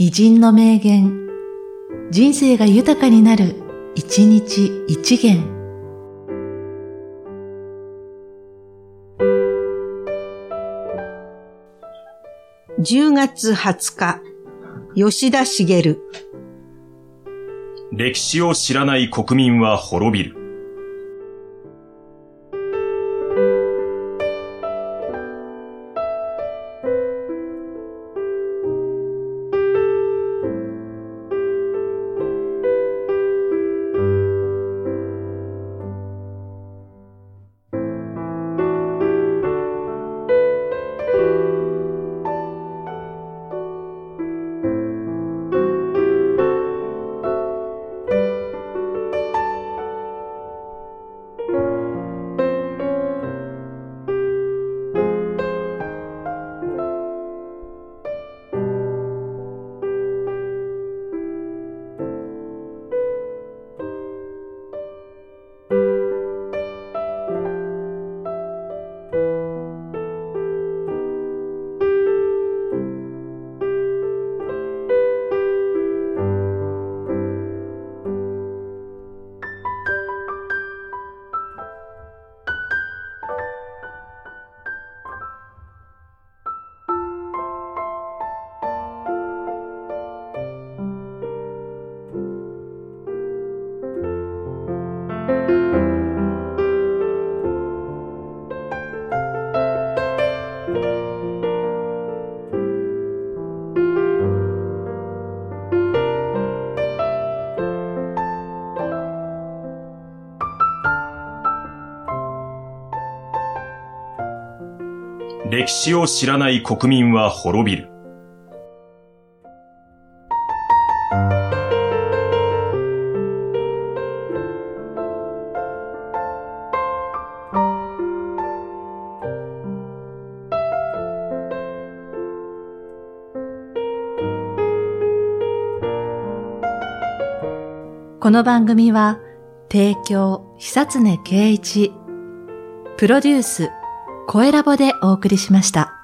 偉人の名言、人生が豊かになる、一日一元。10月20日、吉田茂。歴史を知らない国民は滅びる。歴史を知らない国民は滅びる。この番組は、提供、久常圭一、プロデュース、声ラボでお送りしました。